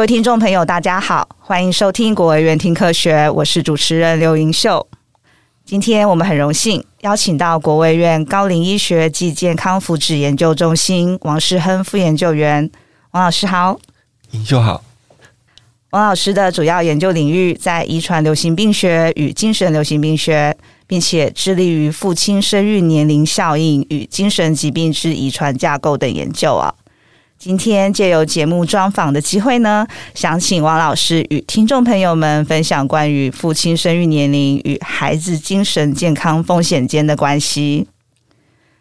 各位听众朋友，大家好，欢迎收听国卫院听科学，我是主持人刘莹秀。今天我们很荣幸邀请到国卫院高龄医学暨健康福祉研究中心王世亨副研究员，王老师好，盈秀好。王老师的主要研究领域在遗传流行病学与精神流行病学，并且致力于父亲生育年龄效应与精神疾病之遗传架构等研究啊。今天借由节目专访的机会呢，想请王老师与听众朋友们分享关于父亲生育年龄与孩子精神健康风险间的关系。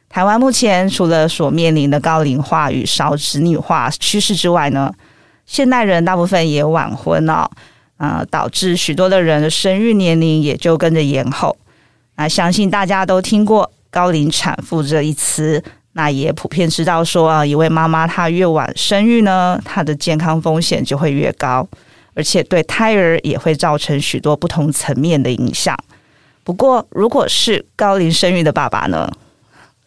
台湾目前除了所面临的高龄化与少子女化趋势之外呢，现代人大部分也晚婚哦，呃，导致许多的人的生育年龄也就跟着延后。那相信大家都听过“高龄产妇”这一词，那也普遍知道说啊，一位妈妈她越晚生育呢，她的健康风险就会越高，而且对胎儿也会造成许多不同层面的影响。不过，如果是高龄生育的爸爸呢？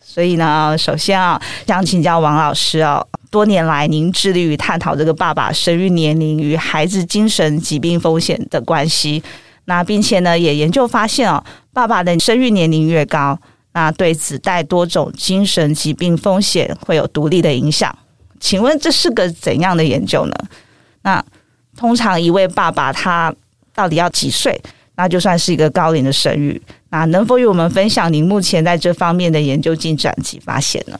所以呢，首先啊，想请教王老师啊。多年来，您致力于探讨这个爸爸生育年龄与孩子精神疾病风险的关系。那并且呢，也研究发现哦，爸爸的生育年龄越高，那对子代多种精神疾病风险会有独立的影响。请问这是个怎样的研究呢？那通常一位爸爸他到底要几岁，那就算是一个高龄的生育？那能否与我们分享您目前在这方面的研究进展及发现呢？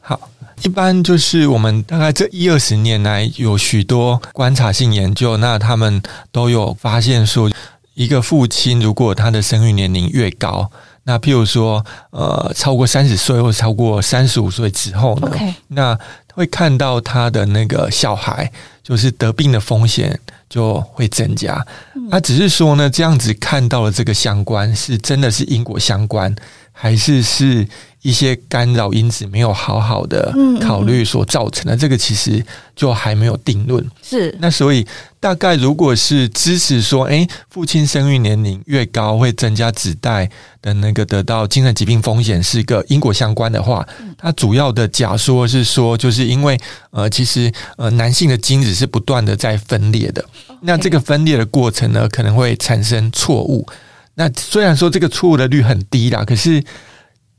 好。一般就是我们大概这一二十年来有许多观察性研究，那他们都有发现说，一个父亲如果他的生育年龄越高，那譬如说呃超过三十岁或超过三十五岁之后呢.那会看到他的那个小孩就是得病的风险就会增加。那只是说呢，这样子看到了这个相关是真的是因果相关，还是是？一些干扰因子没有好好的考虑所造成的，这个其实就还没有定论。是，那所以大概如果是支持说，诶，父亲生育年龄越高会增加子代的那个得到精神疾病风险是一个因果相关的话，它主要的假说是说，就是因为呃，其实呃，男性的精子是不断的在分裂的，那这个分裂的过程呢，可能会产生错误。那虽然说这个错误的率很低啦，可是。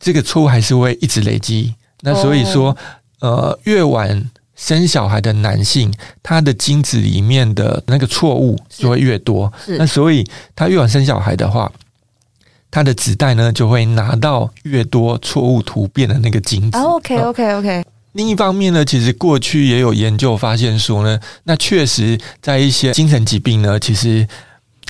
这个错误还是会一直累积，那所以说，呃，越晚生小孩的男性，他的精子里面的那个错误就会越多。那所以他越晚生小孩的话，他的子代呢就会拿到越多错误突变的那个精子。OK，OK，OK。另一方面呢，其实过去也有研究发现说呢，那确实在一些精神疾病呢，其实。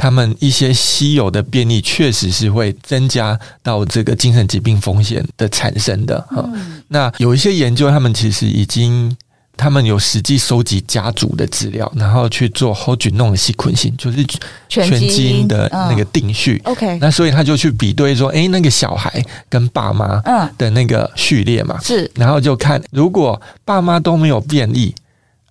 他们一些稀有的便利确实是会增加到这个精神疾病风险的产生的哈。嗯、那有一些研究，他们其实已经，他们有实际收集家族的资料，然后去做 whole genome sequencing，就是全基因的那个定序。嗯、OK，那所以他就去比对说，哎，那个小孩跟爸妈的那个序列嘛，是，然后就看如果爸妈都没有变异。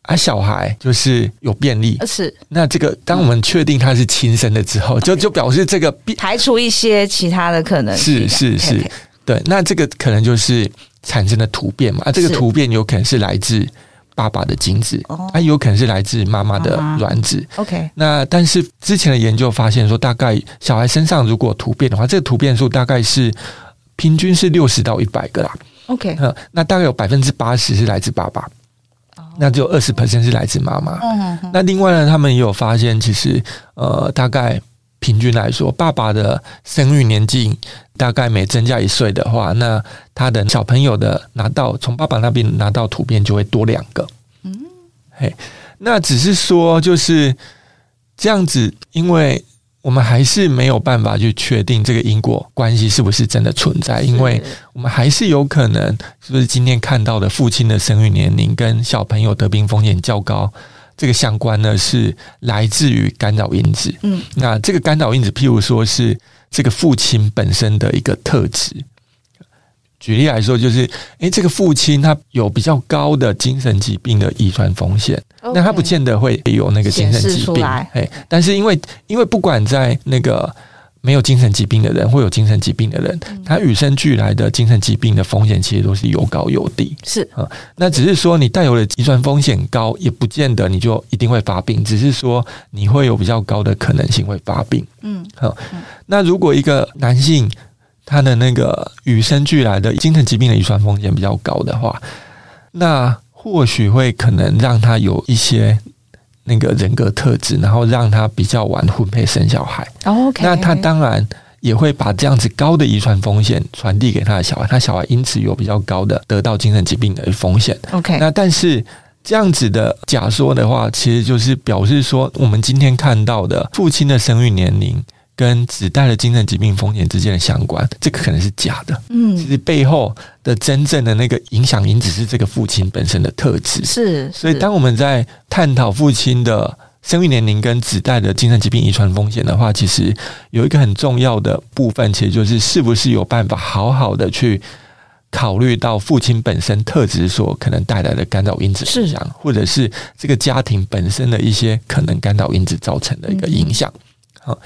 啊，小孩就是有便利，是。那这个，当我们确定他是亲生的之后，就就表示这个排除一些其他的可能性，是是是，对，那这个可能就是产生的突变嘛，啊，这个突变有可能是来自爸爸的精子，啊，有可能是来自妈妈的卵子，OK，那但是之前的研究发现说，大概小孩身上如果突变的话，这个突变数大概是平均是六十到一百个啦，OK，那大概有百分之八十是来自爸爸。那只有二十 percent 是来自妈妈。嗯。那另外呢，他们也有发现，其实呃，大概平均来说，爸爸的生育年纪大概每增加一岁的话，那他的小朋友的拿到从爸爸那边拿到图片就会多两个。嗯。嘿，那只是说就是这样子，因为。我们还是没有办法去确定这个因果关系是不是真的存在，因为我们还是有可能，是不是今天看到的父亲的生育年龄跟小朋友得病风险较高，这个相关呢是来自于干扰因子。嗯，那这个干扰因子，譬如说是这个父亲本身的一个特质。举例来说，就是诶，这个父亲他有比较高的精神疾病的遗传风险.那他不见得会有那个精神疾病，诶，但是因为因为不管在那个没有精神疾病的人，或有精神疾病的人，他与生俱来的精神疾病的风险其实都是有高有低。是啊，那只是说你带有的遗传风险高，也不见得你就一定会发病，只是说你会有比较高的可能性会发病。嗯，好，那如果一个男性他的那个与生俱来的精神疾病的遗传风险比较高的话，那或许会可能让他有一些。那个人格特质，然后让他比较晚婚配生小孩。OK，那他当然也会把这样子高的遗传风险传递给他的小孩，他小孩因此有比较高的得到精神疾病的风险。OK，那但是这样子的假说的话，其实就是表示说，我们今天看到的父亲的生育年龄。跟子代的精神疾病风险之间的相关，这个可能是假的。嗯，其实背后的真正的那个影响因子是这个父亲本身的特质。是，所以当我们在探讨父亲的生育年龄跟子代的精神疾病遗传风险的话，其实有一个很重要的部分，其实就是是不是有办法好好的去考虑到父亲本身特质所可能带来的干扰因子影响，或者是这个家庭本身的一些可能干扰因子造成的一个影响。好。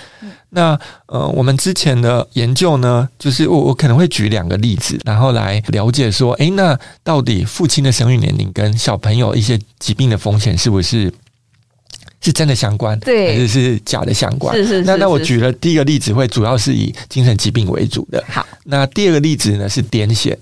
那呃，我们之前的研究呢，就是我我可能会举两个例子，然后来了解说，诶，那到底父亲的生育年龄跟小朋友一些疾病的风险是不是是真的相关，对，还是是假的相关？是是，是。那那我举了第一个例子，会主要是以精神疾病为主的。好，那第二个例子呢是癫痫。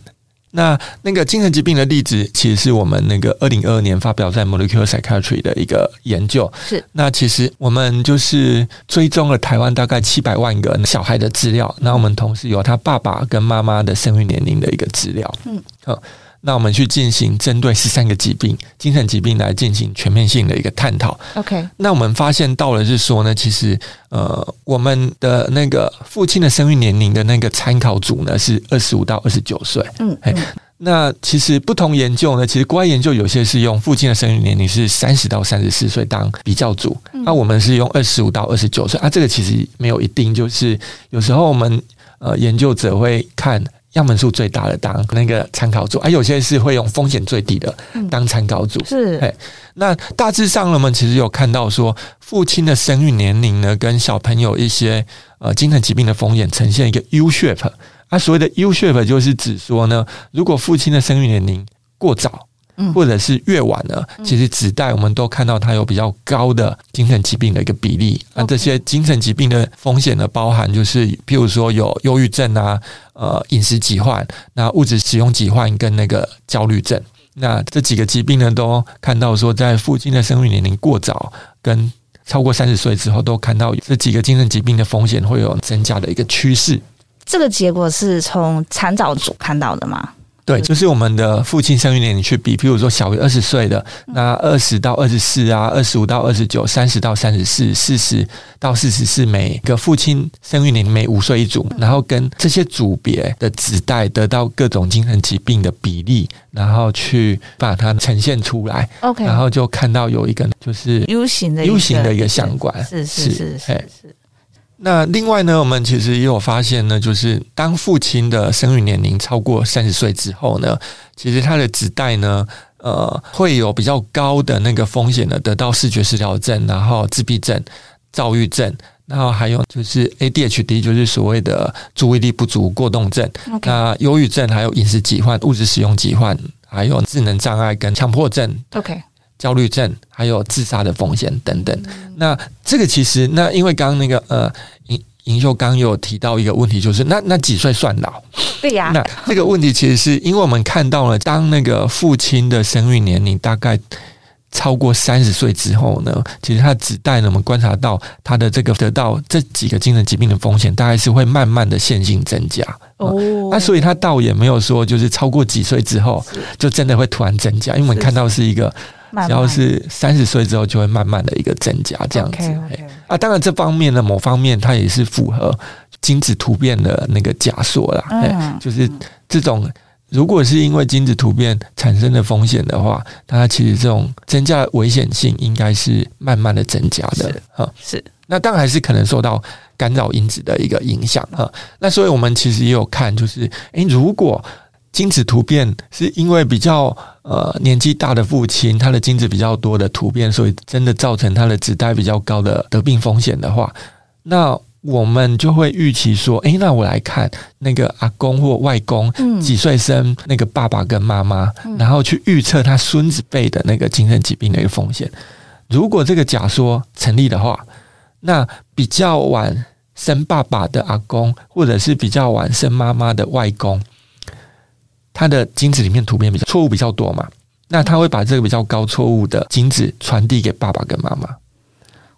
那那个精神疾病的例子，其实是我们那个二零二二年发表在《Molecular Psychiatry》的一个研究。是。那其实我们就是追踪了台湾大概七百万个小孩的资料，那我们同时有他爸爸跟妈妈的生育年龄的一个资料。嗯。好。那我们去进行针对十三个疾病、精神疾病来进行全面性的一个探讨。OK，那我们发现到了是说呢，其实呃，我们的那个父亲的生育年龄的那个参考组呢是二十五到二十九岁。嗯，嗯，那其实不同研究呢，其实国外研究有些是用父亲的生育年龄是三十到三十四岁当比较组，那我们是用二十五到二十九岁啊，这个其实没有一定，就是有时候我们呃研究者会看。样本数最大的当那个参考组，而、啊、有些是会用风险最低的当参考组。是，哎，那大致上呢，我们其实有看到说，父亲的生育年龄呢，跟小朋友一些呃精神疾病的风险呈现一个 U shape。啊，所谓的 U shape 就是指说呢，如果父亲的生育年龄过早。或者是越晚呢，其实子代我们都看到它有比较高的精神疾病的一个比例。那这些精神疾病的风险呢，包含就是譬如说有忧郁症啊，呃，饮食疾患，那物质使用疾患跟那个焦虑症。那这几个疾病呢，都看到说在父亲的生育年龄过早跟超过三十岁之后，都看到这几个精神疾病的风险会有增加的一个趋势。这个结果是从产早组看到的吗？对，就是我们的父亲生育年龄去比，譬如说小于二十岁的，那二十到二十四啊，二十五到二十九，三十到三十四，四十到四十四，每个父亲生育年龄每五岁一组，然后跟这些组别的子代得到各种精神疾病的比例，然后去把它呈现出来。OK，然后就看到有一个就是 U 型的 U 型的一个相关，是是是是是。那另外呢，我们其实也有发现呢，就是当父亲的生育年龄超过三十岁之后呢，其实他的子代呢，呃，会有比较高的那个风险呢，得到视觉失调症，然后自闭症、躁郁症，然后还有就是 ADHD，就是所谓的注意力不足过动症.那忧郁症，还有饮食疾患、物质使用疾患，还有智能障碍跟强迫症。OK。焦虑症，还有自杀的风险等等。那这个其实，那因为刚刚那个呃，银银秀刚有提到一个问题，就是那那几岁算老？对呀。那这个问题其实是因为我们看到了，当那个父亲的生育年龄大概超过三十岁之后呢，其实他的子代呢，我们观察到他的这个得到这几个精神疾病的风险，大概是会慢慢的线性增加。哦。那所以他倒也没有说，就是超过几岁之后就真的会突然增加，因为我们看到是一个。只要是三十岁之后，就会慢慢的一个增加这样子。Okay, okay. 啊，当然这方面呢，某方面它也是符合精子突变的那个假说啦。嗯，就是这种如果是因为精子突变产生的风险的话，它其实这种增加的危险性应该是慢慢的增加的。哈，是。那当然还是可能受到干扰因子的一个影响。哈，那所以我们其实也有看，就是诶，如果。精子突变是因为比较呃年纪大的父亲，他的精子比较多的突变，所以真的造成他的子代比较高的得病风险的话，那我们就会预期说，诶，那我来看那个阿公或外公几岁生那个爸爸跟妈妈，嗯、然后去预测他孙子辈的那个精神疾病的一个风险。如果这个假说成立的话，那比较晚生爸爸的阿公，或者是比较晚生妈妈的外公，他的精子里面图片比较错误比较多嘛？那他会把这个比较高错误的精子传递给爸爸跟妈妈，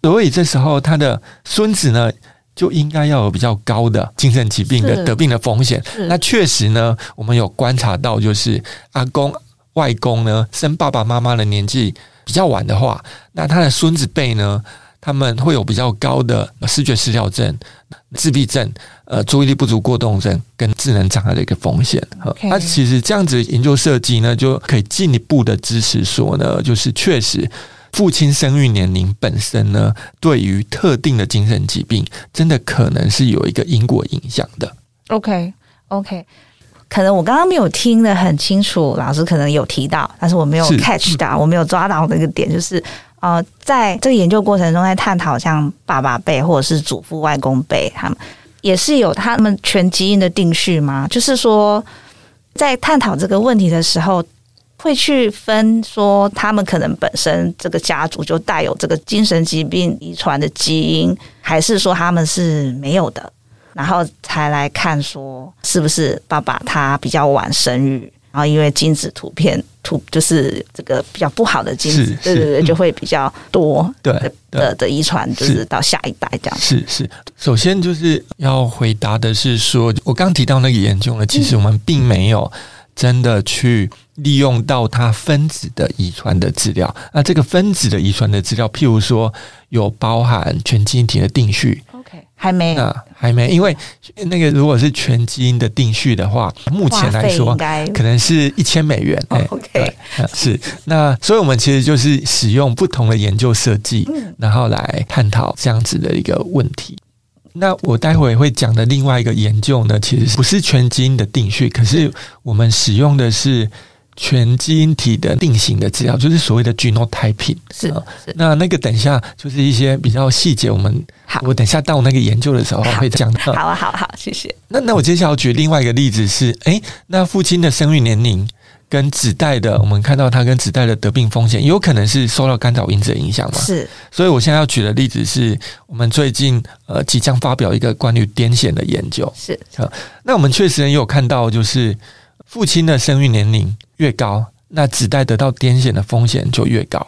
所以这时候他的孙子呢，就应该要有比较高的精神疾病的得病的风险。那确实呢，我们有观察到，就是阿公、外公呢，生爸爸妈妈的年纪比较晚的话，那他的孙子辈呢，他们会有比较高的视觉失调症、自闭症、呃，注意力不足过动症跟智能障碍的一个风险。那 Okay.、啊、其实这样子研究设计呢，就可以进一步的支持说呢，就是确实。父亲生育年龄本身呢，对于特定的精神疾病，真的可能是有一个因果影响的。OK OK，可能我刚刚没有听得很清楚，老师可能有提到，但是我没有 catch 到，是我没有抓到那个点，就是呃，在这个研究过程中，在探讨像爸爸辈或者是祖父、外公辈，他们也是有他们全基因的定序吗？就是说，在探讨这个问题的时候。会去分说，他们可能本身这个家族就带有这个精神疾病遗传的基因，还是说他们是没有的，然后才来看说是不是爸爸他比较晚生育，然后因为精子图片图就是这个比较不好的精子，对对对，就会比较多的对的的遗传，就是到下一代这样。是是，首先就是要回答的是说，我刚提到那个研究呢，其实我们并没有真的去。利用到它分子的遗传的资料，那这个分子的遗传的资料，譬如说有包含全基因体的定序还没，啊还没，因为那个如果是全基因的定序的话，目前来说可能是一千美元，哎，OK，是，那所以我们其实就是使用不同的研究设计，然后来探讨这样子的一个问题。那我待会会讲的另外一个研究呢，其实不是全基因的定序，可是我们使用的是。全基因体的定型的资料，就是所谓的 genotyping。是，是那那个等一下就是一些比较细节，我们好，我等一下到那个研究的时候会讲到。好啊，好好，谢谢。那那我接下来要举另外一个例子是，诶，那父亲的生育年龄跟子代的，我们看到他跟子代的得病风险，有可能是受到干扰因子的影响吗？是。所以我现在要举的例子是我们最近呃即将发表一个关于癫痫的研究。是。好，那我们确实也有看到就是。父亲的生育年龄越高，那子代得到癫痫的风险就越高。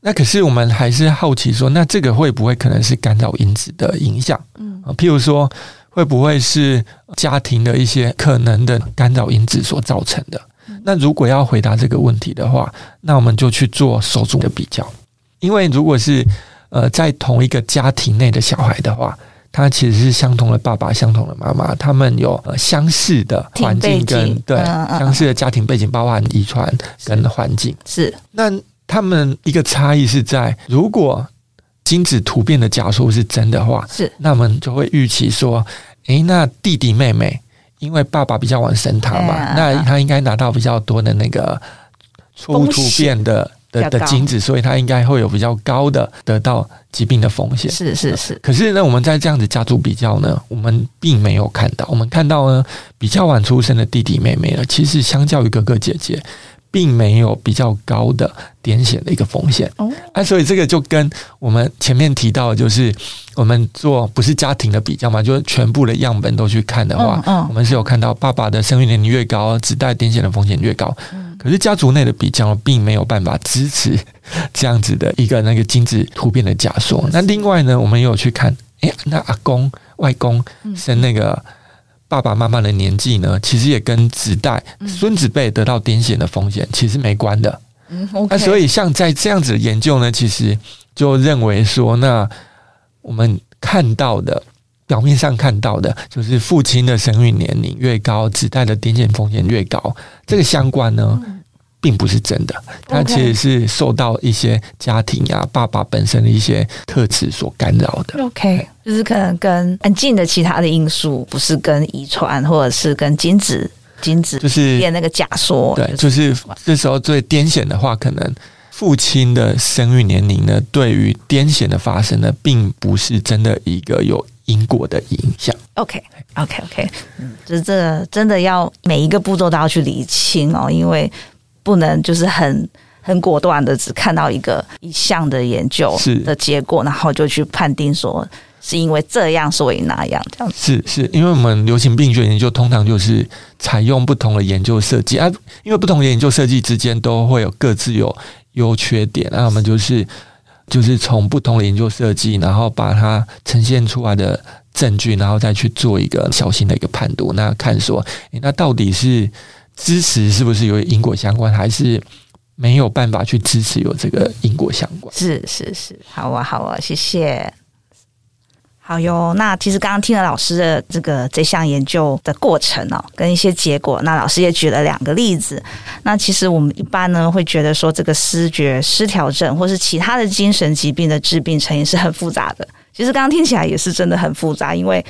那可是我们还是好奇说，那这个会不会可能是干扰因子的影响？嗯，譬如说，会不会是家庭的一些可能的干扰因子所造成的？那如果要回答这个问题的话，那我们就去做手足的比较，因为如果是呃在同一个家庭内的小孩的话。他其实是相同的爸爸，相同的妈妈，他们有呃相似的环境跟对相似的家庭背景，包含遗传跟环境。是那他们一个差异是在，如果精子突变的假说是真的话，是那我们就会预期说，诶，那弟弟妹妹因为爸爸比较晚生他嘛，那他应该拿到比较多的那个错误突变的。的的精子，所以它应该会有比较高的得到疾病的风险。是是是。可是呢，我们在这样子家族比较呢，我们并没有看到。我们看到呢，比较晚出生的弟弟妹妹呢，其实相较于哥哥姐姐，并没有比较高的癫痫的一个风险。哦。啊，所以这个就跟我们前面提到，就是我们做不是家庭的比较嘛，就是全部的样本都去看的话，嗯，我们是有看到爸爸的生育年龄越高，子代癫痫的风险越高。可是家族内的比较并没有办法支持 这样子的一个那个精子突变的假说。那另外呢，我们也有去看，哎，那阿公、外公生那个爸爸妈妈的年纪呢，其实也跟子代、孙子辈得到癫痫的风险其实没关的。嗯那所以像在这样子的研究呢，其实就认为说，那我们看到的。表面上看到的就是父亲的生育年龄越高，子代的癫痫风险越高。这个相关呢，并不是真的，它其实是受到一些家庭呀、爸爸本身的一些特质所干扰的。OK，就是可能跟很近的其他的因素，不是跟遗传或者是跟精子、精子就是演那个假说。对，就是这时候最癫痫的话，可能父亲的生育年龄呢，对于癫痫的发生呢，并不是真的一个有因果的影响。OK，OK，OK，嗯，就是这真的要每一个步骤都要去理清哦，因为不能就是很很果断的只看到一个一项的研究的结果，然后就去判定说。是因为这样，所以那样这样子。是是，因为我们流行病学研究通常就是采用不同的研究设计啊，因为不同的研究设计之间都会有各自有优缺点，那我们就是就是从不同的研究设计，然后把它呈现出来的证据，然后再去做一个小心的一个判读，那看说，诶，那到底是支持是不是有因果相关，还是没有办法去支持有这个因果相关？是是是，好啊好啊，谢谢。好哟，那其实刚刚听了老师的这个这项研究的过程哦，跟一些结果，那老师也举了两个例子。那其实我们一般呢会觉得说，这个失觉失调症或是其他的精神疾病的致病成因是很复杂的。其实刚刚听起来也是真的很复杂，因为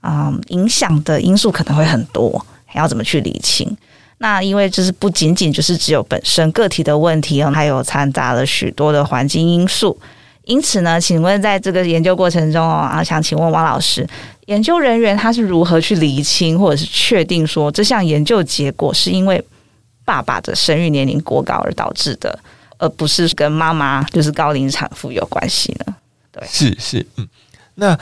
嗯，影响的因素可能会很多，还要怎么去理清？那因为就是不仅仅就是只有本身个体的问题，还有掺杂了许多的环境因素。因此呢，请问在这个研究过程中哦啊，想请问王老师，研究人员他是如何去厘清或者是确定说这项研究结果是因为爸爸的生育年龄过高而导致的，而不是跟妈妈就是高龄产妇有关系呢？对，是是，嗯，那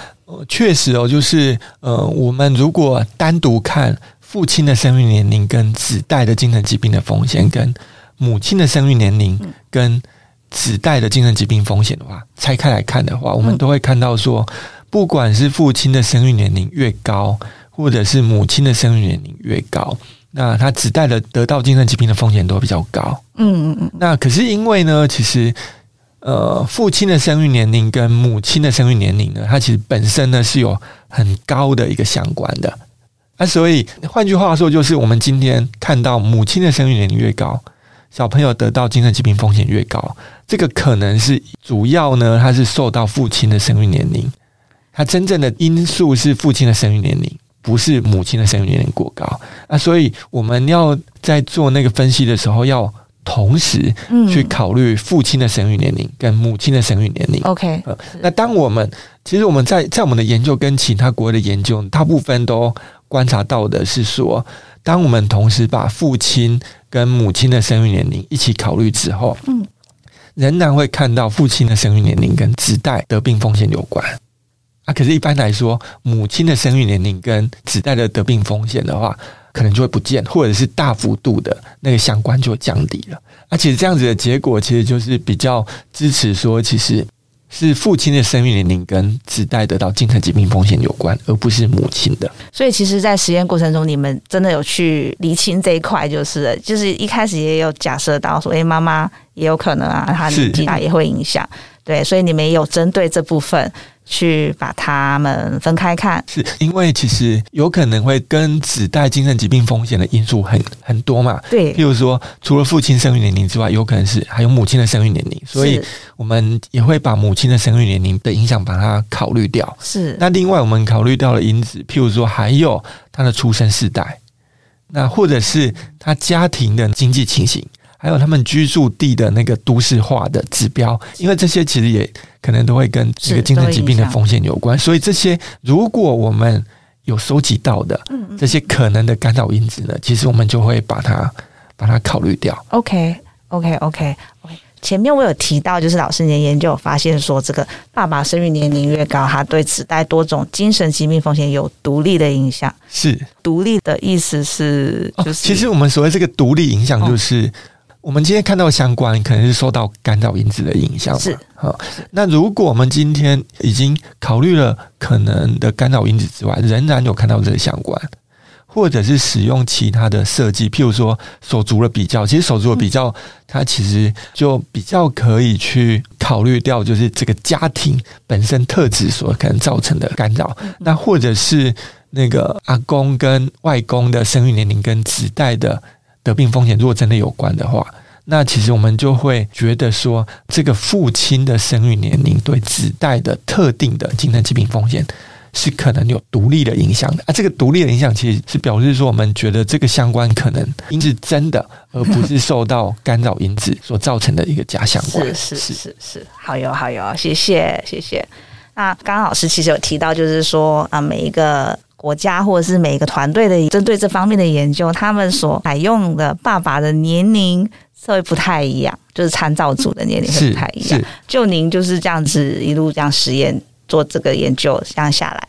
确实哦，就是呃，我们如果单独看父亲的生育年龄跟子代的精神疾病的风险，跟母亲的生育年龄跟子代的精神疾病风险的话，拆开来看的话，我们都会看到说，不管是父亲的生育年龄越高，或者是母亲的生育年龄越高，那他子代的得到精神疾病的风险都比较高。嗯嗯嗯。那可是因为呢，其实呃，父亲的生育年龄跟母亲的生育年龄呢，它其实本身呢是有很高的一个相关的。那所以换句话说，就是我们今天看到母亲的生育年龄越高。小朋友得到精神疾病风险越高，这个可能是主要呢，他是受到父亲的生育年龄，他真正的因素是父亲的生育年龄，不是母亲的生育年龄过高啊。所以我们要在做那个分析的时候，要同时去考虑父亲的生育年龄跟母亲的生育年龄。OK，那当我们其实我们在在我们的研究跟其他国外的研究，大部分都观察到的是说，当我们同时把父亲跟母亲的生育年龄一起考虑之后，嗯，仍然会看到父亲的生育年龄跟子代得病风险有关啊。可是，一般来说，母亲的生育年龄跟子代的得病风险的话，可能就会不见，或者是大幅度的那个相关就会降低了。而且，这样子的结果，其实就是比较支持说，其实。是父亲的生命年龄跟子代得到精神疾病风险有关，而不是母亲的。所以，其实，在实验过程中，你们真的有去厘清这一块，就是，就是一开始也有假设到说，哎，妈妈也有可能啊，她年纪大也会影响。对，所以你们也有针对这部分。去把他们分开看，是因为其实有可能会跟子代精神疾病风险的因素很很多嘛？对，譬如说，除了父亲生育年龄之外，有可能是还有母亲的生育年龄，所以我们也会把母亲的生育年龄的影响把它考虑掉。是，那另外我们考虑到的因子，譬如说还有他的出生世代，那或者是他家庭的经济情形。还有他们居住地的那个都市化的指标，因为这些其实也可能都会跟这个精神疾病的风险有关，所以这些如果我们有收集到的这些可能的干扰因子呢，其实我们就会把它把它考虑掉。OK，OK，OK，OK。前面我有提到，就是老师您研究发现说，这个爸爸生育年龄越高，他对子代多种精神疾病风险有独立的影响。是独立的意思是，就是、哦、其实我们所谓这个独立影响，就是。哦我们今天看到的相关，可能是受到干扰因子的影响。是，好。那如果我们今天已经考虑了可能的干扰因子之外，仍然有看到这个相关，或者是使用其他的设计，譬如说手足的比较，其实手足的比较，它其实就比较可以去考虑掉，就是这个家庭本身特质所可能造成的干扰。那或者是那个阿公跟外公的生育年龄跟子代的。得病风险如果真的有关的话，那其实我们就会觉得说，这个父亲的生育年龄对子代的特定的精神疾病风险是可能有独立的影响的啊。这个独立的影响其实是表示说，我们觉得这个相关可能因是真的，而不是受到干扰因子所造成的一个假相关。是是是是，是，好哟好哟，谢谢谢谢。那刚刚老师其实有提到，就是说啊，每一个国家或者是每一个团队的针对这方面的研究，他们所采用的爸爸的年龄稍微不太一样，就是参照组的年龄会不太一样。就您就是这样子一路这样实验做这个研究这样下来，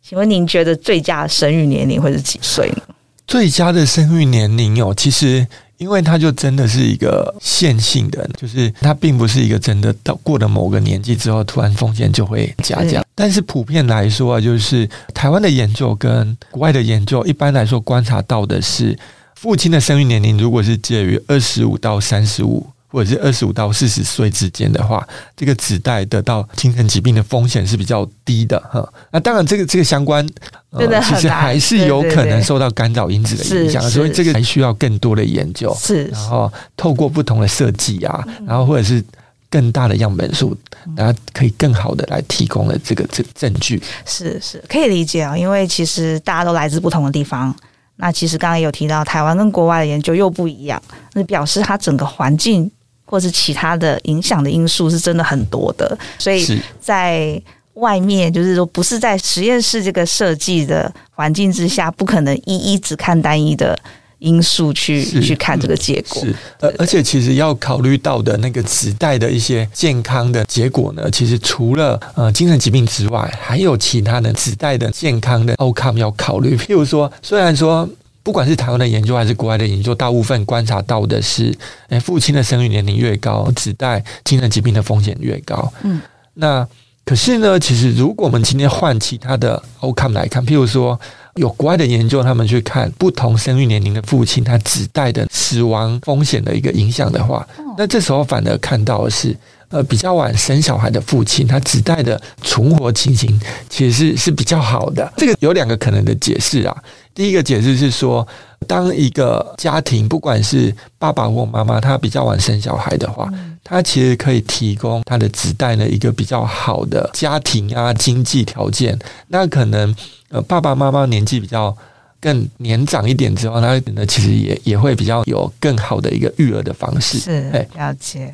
请问您觉得最佳生育年龄会是几岁呢？最佳的生育年龄哦，其实。因为它就真的是一个线性的，就是它并不是一个真的到过了某个年纪之后，突然风险就会下降。但是普遍来说啊，就是台湾的研究跟国外的研究，一般来说观察到的是，父亲的生育年龄如果是介于二十五到三十五。或者是二十五到四十岁之间的话，这个子代得到精神疾病的风险是比较低的哈。那当然，这个这个相关，呃，其实还是有可能受到干扰因子的影响，所以这个还需要更多的研究。是，然后透过不同的设计啊，然后或者是更大的样本数，然后可以更好的来提供了这个这个证据。是是，可以理解啊，因为其实大家都来自不同的地方。那其实刚刚也有提到，台湾跟国外的研究又不一样，那表示它整个环境。或是其他的影响的因素是真的很多的，所以在外面就是说，不是在实验室这个设计的环境之下，不可能一一只看单一的因素去去看这个结果。是，而而且其实要考虑到的那个子代的一些健康的结果呢，其实除了呃精神疾病之外，还有其他的子代的健康的 outcome 要考虑。譬如说，虽然说。不管是台湾的研究还是国外的研究，大部分观察到的是，诶，父亲的生育年龄越高，子代精神疾病的风险越高。嗯，那可是呢，其实如果我们今天换其他的 outcome 来看，譬如说有国外的研究，他们去看不同生育年龄的父亲，他子代的死亡风险的一个影响的话，那这时候反而看到的是。呃，比较晚生小孩的父亲，他子代的存活情形其实是是比较好的。这个有两个可能的解释啊。第一个解释是说，当一个家庭不管是爸爸或妈妈，他比较晚生小孩的话，他其实可以提供他的子代呢一个比较好的家庭啊经济条件。那可能呃爸爸妈妈年纪比较更年长一点之后，他呢其实也也会比较有更好的一个育儿的方式。是，了解。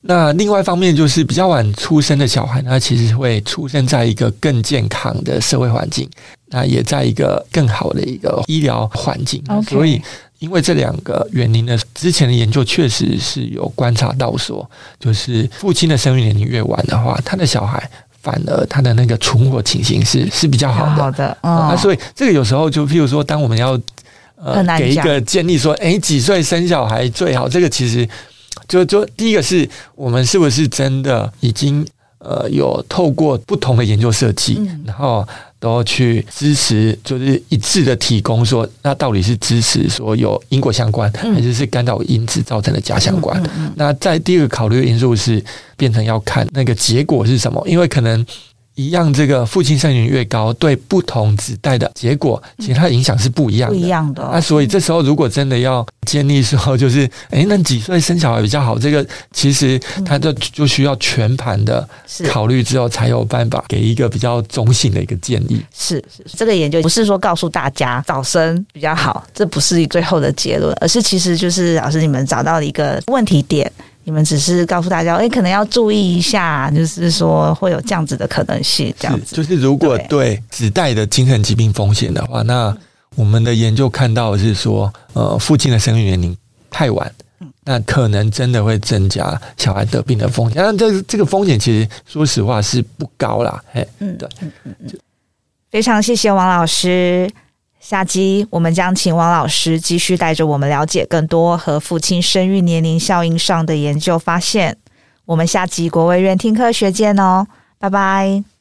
那另外一方面就是比较晚出生的小孩，他其实会出生在一个更健康的社会环境，那也在一个更好的一个医疗环境。Okay. 所以，因为这两个原因呢，之前的研究确实是有观察到说，就是父亲的生育年龄越晚的话，他的小孩反而他的那个存活情形是是比较好的。好的，嗯，那所以这个有时候就譬如说，当我们要呃给一个建议说，诶，几岁生小孩最好？这个其实。就就第一个是我们是不是真的已经呃有透过不同的研究设计，嗯、然后都去支持，就是一致的提供说，那到底是支持说有因果相关，还是是干扰因子造成的假相关？嗯嗯嗯、那在第二个考虑的因素是变成要看那个结果是什么，因为可能。一样，这个父亲生育越高，对不同子代的结果，其实它影响是不一样的。不一样的。那所以这时候，如果真的要建议说，就是，哎，那几岁生小孩比较好？这个其实它就就需要全盘的考虑之后，才有办法给一个比较中性的一个建议。是是，这个研究不是说告诉大家早生比较好，这不是最后的结论，而是其实就是老师你们找到了一个问题点。你们只是告诉大家，哎，可能要注意一下，就是说会有这样子的可能性，这样子。就是如果对子代的精神疾病风险的话，那我们的研究看到的是说，呃，父亲的生育年龄太晚，那可能真的会增加小孩得病的风险。但这这个风险其实说实话是不高啦，嘿，嗯，对，嗯嗯嗯，非常谢谢王老师。下集我们将请王老师继续带着我们了解更多和父亲生育年龄效应上的研究发现。我们下集国卫院听科学见哦，拜拜。